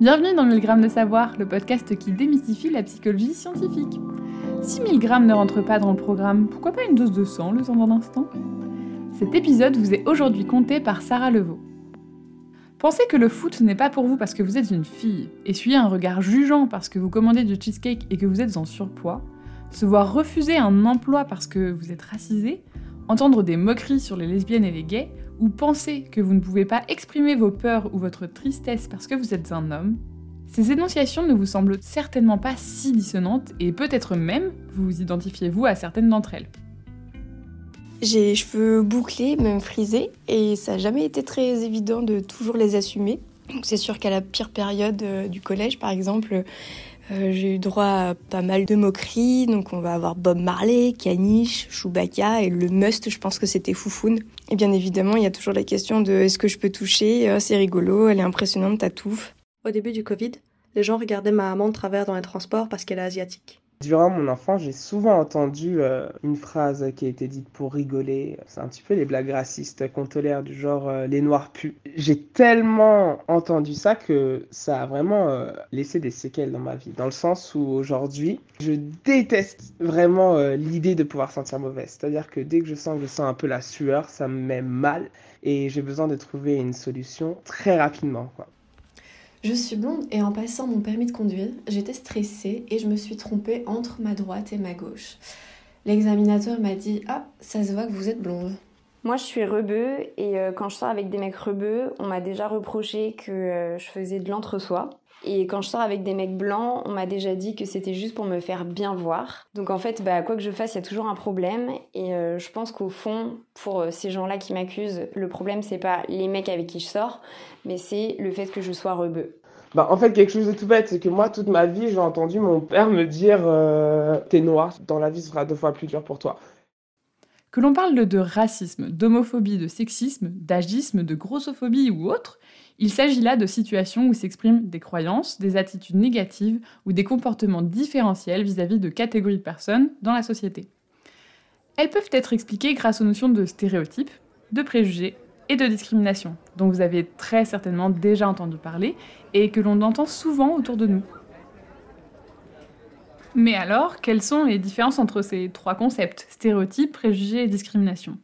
Bienvenue dans 1000 grammes de savoir, le podcast qui démystifie la psychologie scientifique. Si 1000 grammes ne rentre pas dans le programme, pourquoi pas une dose de sang le temps d'un instant? Cet épisode vous est aujourd'hui compté par Sarah Levaux. Pensez que le foot n'est pas pour vous parce que vous êtes une fille, essuyez un regard jugeant parce que vous commandez du cheesecake et que vous êtes en surpoids, se voir refuser un emploi parce que vous êtes racisé, entendre des moqueries sur les lesbiennes et les gays, ou penser que vous ne pouvez pas exprimer vos peurs ou votre tristesse parce que vous êtes un homme, ces énonciations ne vous semblent certainement pas si dissonantes et peut-être même vous identifiez-vous à certaines d'entre elles. J'ai les cheveux bouclés, même frisés, et ça n'a jamais été très évident de toujours les assumer. C'est sûr qu'à la pire période euh, du collège, par exemple, euh, j'ai eu droit à pas mal de moqueries, donc on va avoir Bob Marley, Caniche, Chewbacca et le must, je pense que c'était Foufoune. Et bien évidemment, il y a toujours la question de est-ce que je peux toucher? Euh, C'est rigolo, elle est impressionnante, ta touffe. Au début du Covid, les gens regardaient ma maman de travers dans les transports parce qu'elle est asiatique. Durant mon enfance, j'ai souvent entendu euh, une phrase qui a été dite pour rigoler. C'est un petit peu les blagues racistes qu'on tolère du genre euh, les noirs puent. J'ai tellement entendu ça que ça a vraiment euh, laissé des séquelles dans ma vie. Dans le sens où aujourd'hui, je déteste vraiment l'idée de pouvoir sentir mauvaise. C'est-à-dire que dès que je sens que je sens un peu la sueur, ça me met mal et j'ai besoin de trouver une solution très rapidement. Je suis blonde et en passant mon permis de conduire, j'étais stressée et je me suis trompée entre ma droite et ma gauche. L'examinateur m'a dit Ah, ça se voit que vous êtes blonde. Moi, je suis rebeu et euh, quand je sors avec des mecs rebeux, on m'a déjà reproché que euh, je faisais de l'entre-soi. Et quand je sors avec des mecs blancs, on m'a déjà dit que c'était juste pour me faire bien voir. Donc en fait, bah, quoi que je fasse, il y a toujours un problème. Et euh, je pense qu'au fond, pour euh, ces gens-là qui m'accusent, le problème, c'est pas les mecs avec qui je sors, mais c'est le fait que je sois rebeu. Bah, en fait, quelque chose de tout bête, c'est que moi, toute ma vie, j'ai entendu mon père me dire euh, T'es noir, dans la vie, ce sera deux fois plus dur pour toi. Que l'on parle de racisme, d'homophobie, de sexisme, d'agisme, de grossophobie ou autre, il s'agit là de situations où s'expriment des croyances, des attitudes négatives ou des comportements différentiels vis-à-vis de catégories de personnes dans la société. Elles peuvent être expliquées grâce aux notions de stéréotypes, de préjugés et de discrimination, dont vous avez très certainement déjà entendu parler et que l'on entend souvent autour de nous. Mais alors, quelles sont les différences entre ces trois concepts, stéréotypes, préjugés et discrimination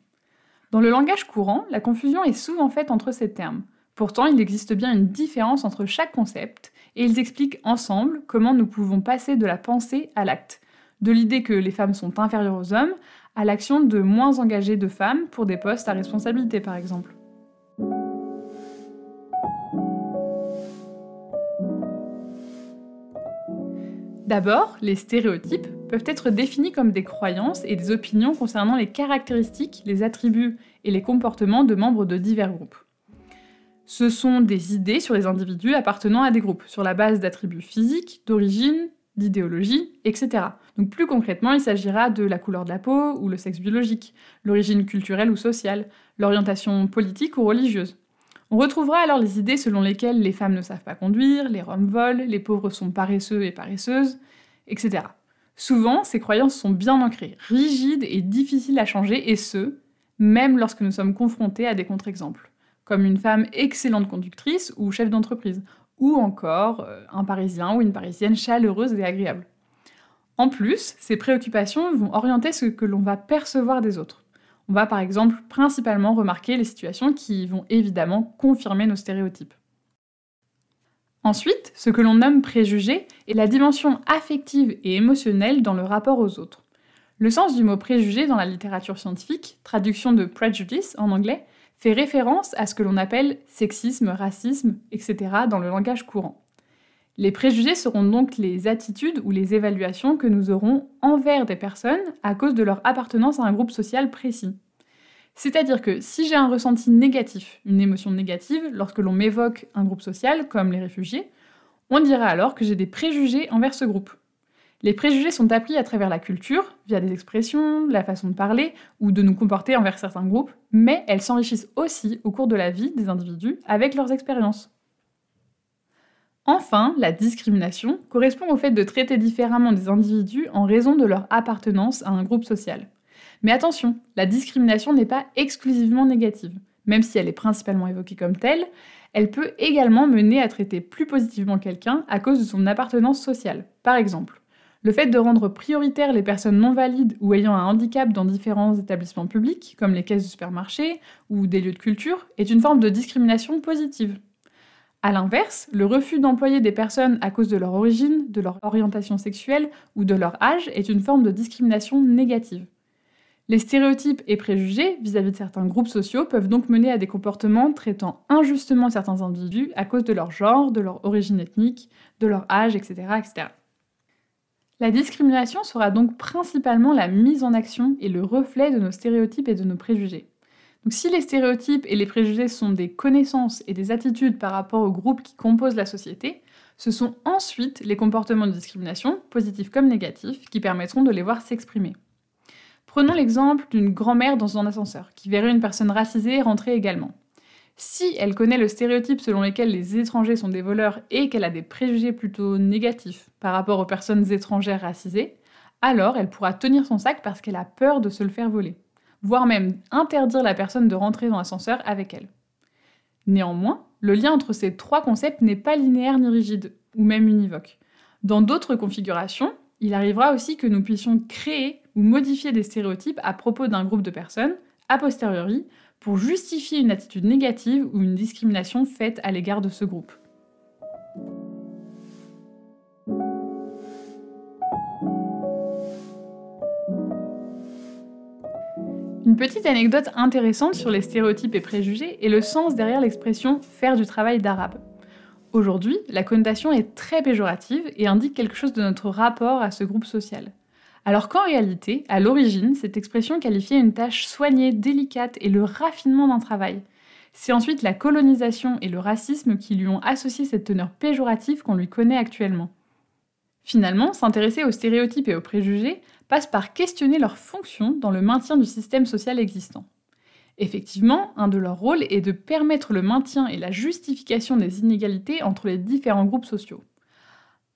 Dans le langage courant, la confusion est souvent faite entre ces termes. Pourtant, il existe bien une différence entre chaque concept, et ils expliquent ensemble comment nous pouvons passer de la pensée à l'acte, de l'idée que les femmes sont inférieures aux hommes, à l'action de moins engagées de femmes pour des postes à responsabilité par exemple. D'abord, les stéréotypes peuvent être définis comme des croyances et des opinions concernant les caractéristiques, les attributs et les comportements de membres de divers groupes. Ce sont des idées sur les individus appartenant à des groupes, sur la base d'attributs physiques, d'origine, d'idéologie, etc. Donc plus concrètement, il s'agira de la couleur de la peau ou le sexe biologique, l'origine culturelle ou sociale, l'orientation politique ou religieuse. On retrouvera alors les idées selon lesquelles les femmes ne savent pas conduire, les roms volent, les pauvres sont paresseux et paresseuses, etc. Souvent, ces croyances sont bien ancrées, rigides et difficiles à changer, et ce, même lorsque nous sommes confrontés à des contre-exemples comme une femme excellente conductrice ou chef d'entreprise, ou encore euh, un Parisien ou une Parisienne chaleureuse et agréable. En plus, ces préoccupations vont orienter ce que l'on va percevoir des autres. On va par exemple principalement remarquer les situations qui vont évidemment confirmer nos stéréotypes. Ensuite, ce que l'on nomme préjugé est la dimension affective et émotionnelle dans le rapport aux autres. Le sens du mot préjugé dans la littérature scientifique, traduction de prejudice en anglais, fait référence à ce que l'on appelle sexisme, racisme, etc. dans le langage courant. Les préjugés seront donc les attitudes ou les évaluations que nous aurons envers des personnes à cause de leur appartenance à un groupe social précis. C'est-à-dire que si j'ai un ressenti négatif, une émotion négative, lorsque l'on m'évoque un groupe social, comme les réfugiés, on dira alors que j'ai des préjugés envers ce groupe. Les préjugés sont appris à travers la culture, via des expressions, la façon de parler ou de nous comporter envers certains groupes, mais elles s'enrichissent aussi au cours de la vie des individus avec leurs expériences. Enfin, la discrimination correspond au fait de traiter différemment des individus en raison de leur appartenance à un groupe social. Mais attention, la discrimination n'est pas exclusivement négative. Même si elle est principalement évoquée comme telle, Elle peut également mener à traiter plus positivement quelqu'un à cause de son appartenance sociale. Par exemple, le fait de rendre prioritaire les personnes non valides ou ayant un handicap dans différents établissements publics, comme les caisses de supermarché ou des lieux de culture, est une forme de discrimination positive. A l'inverse, le refus d'employer des personnes à cause de leur origine, de leur orientation sexuelle ou de leur âge est une forme de discrimination négative. Les stéréotypes et préjugés vis-à-vis de certains groupes sociaux peuvent donc mener à des comportements traitant injustement certains individus à cause de leur genre, de leur origine ethnique, de leur âge, etc. etc. La discrimination sera donc principalement la mise en action et le reflet de nos stéréotypes et de nos préjugés. Donc si les stéréotypes et les préjugés sont des connaissances et des attitudes par rapport aux groupes qui composent la société, ce sont ensuite les comportements de discrimination, positifs comme négatifs, qui permettront de les voir s'exprimer. Prenons l'exemple d'une grand-mère dans un ascenseur, qui verrait une personne racisée rentrer également. Si elle connaît le stéréotype selon lequel les étrangers sont des voleurs et qu'elle a des préjugés plutôt négatifs par rapport aux personnes étrangères racisées, alors elle pourra tenir son sac parce qu'elle a peur de se le faire voler voire même interdire la personne de rentrer dans l'ascenseur avec elle. Néanmoins, le lien entre ces trois concepts n'est pas linéaire ni rigide, ou même univoque. Dans d'autres configurations, il arrivera aussi que nous puissions créer ou modifier des stéréotypes à propos d'un groupe de personnes, a posteriori, pour justifier une attitude négative ou une discrimination faite à l'égard de ce groupe. Une petite anecdote intéressante sur les stéréotypes et préjugés est le sens derrière l'expression faire du travail d'arabe. Aujourd'hui, la connotation est très péjorative et indique quelque chose de notre rapport à ce groupe social. Alors qu'en réalité, à l'origine, cette expression qualifiait une tâche soignée, délicate et le raffinement d'un travail. C'est ensuite la colonisation et le racisme qui lui ont associé cette teneur péjorative qu'on lui connaît actuellement. Finalement, s'intéresser aux stéréotypes et aux préjugés passe par questionner leur fonction dans le maintien du système social existant. Effectivement, un de leurs rôles est de permettre le maintien et la justification des inégalités entre les différents groupes sociaux.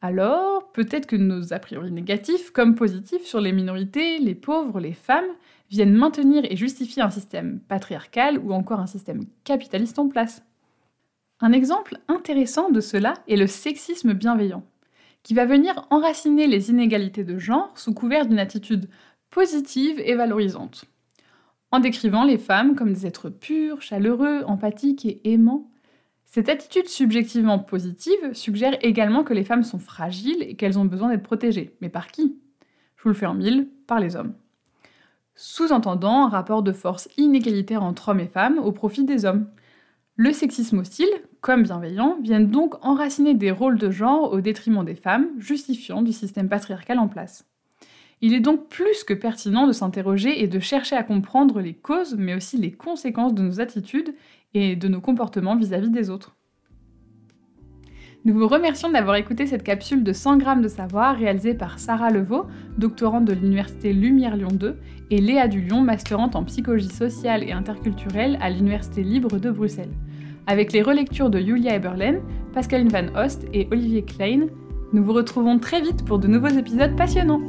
Alors, peut-être que nos a priori négatifs comme positifs sur les minorités, les pauvres, les femmes, viennent maintenir et justifier un système patriarcal ou encore un système capitaliste en place. Un exemple intéressant de cela est le sexisme bienveillant qui va venir enraciner les inégalités de genre sous couvert d'une attitude positive et valorisante. En décrivant les femmes comme des êtres purs, chaleureux, empathiques et aimants, cette attitude subjectivement positive suggère également que les femmes sont fragiles et qu'elles ont besoin d'être protégées. Mais par qui? Je vous le fais en mille, par les hommes. Sous-entendant un rapport de force inégalitaire entre hommes et femmes au profit des hommes. Le sexisme hostile, comme bienveillant, viennent donc enraciner des rôles de genre au détriment des femmes, justifiant du système patriarcal en place. Il est donc plus que pertinent de s'interroger et de chercher à comprendre les causes, mais aussi les conséquences de nos attitudes et de nos comportements vis-à-vis des autres. Nous vous remercions d'avoir écouté cette capsule de 100 grammes de savoir réalisée par Sarah Levaux, doctorante de l'Université Lumière Lyon 2, et Léa Dulion, masterante en psychologie sociale et interculturelle à l'Université libre de Bruxelles avec les relectures de Julia Eberlen, Pascaline Van Host et Olivier Klein. Nous vous retrouvons très vite pour de nouveaux épisodes passionnants.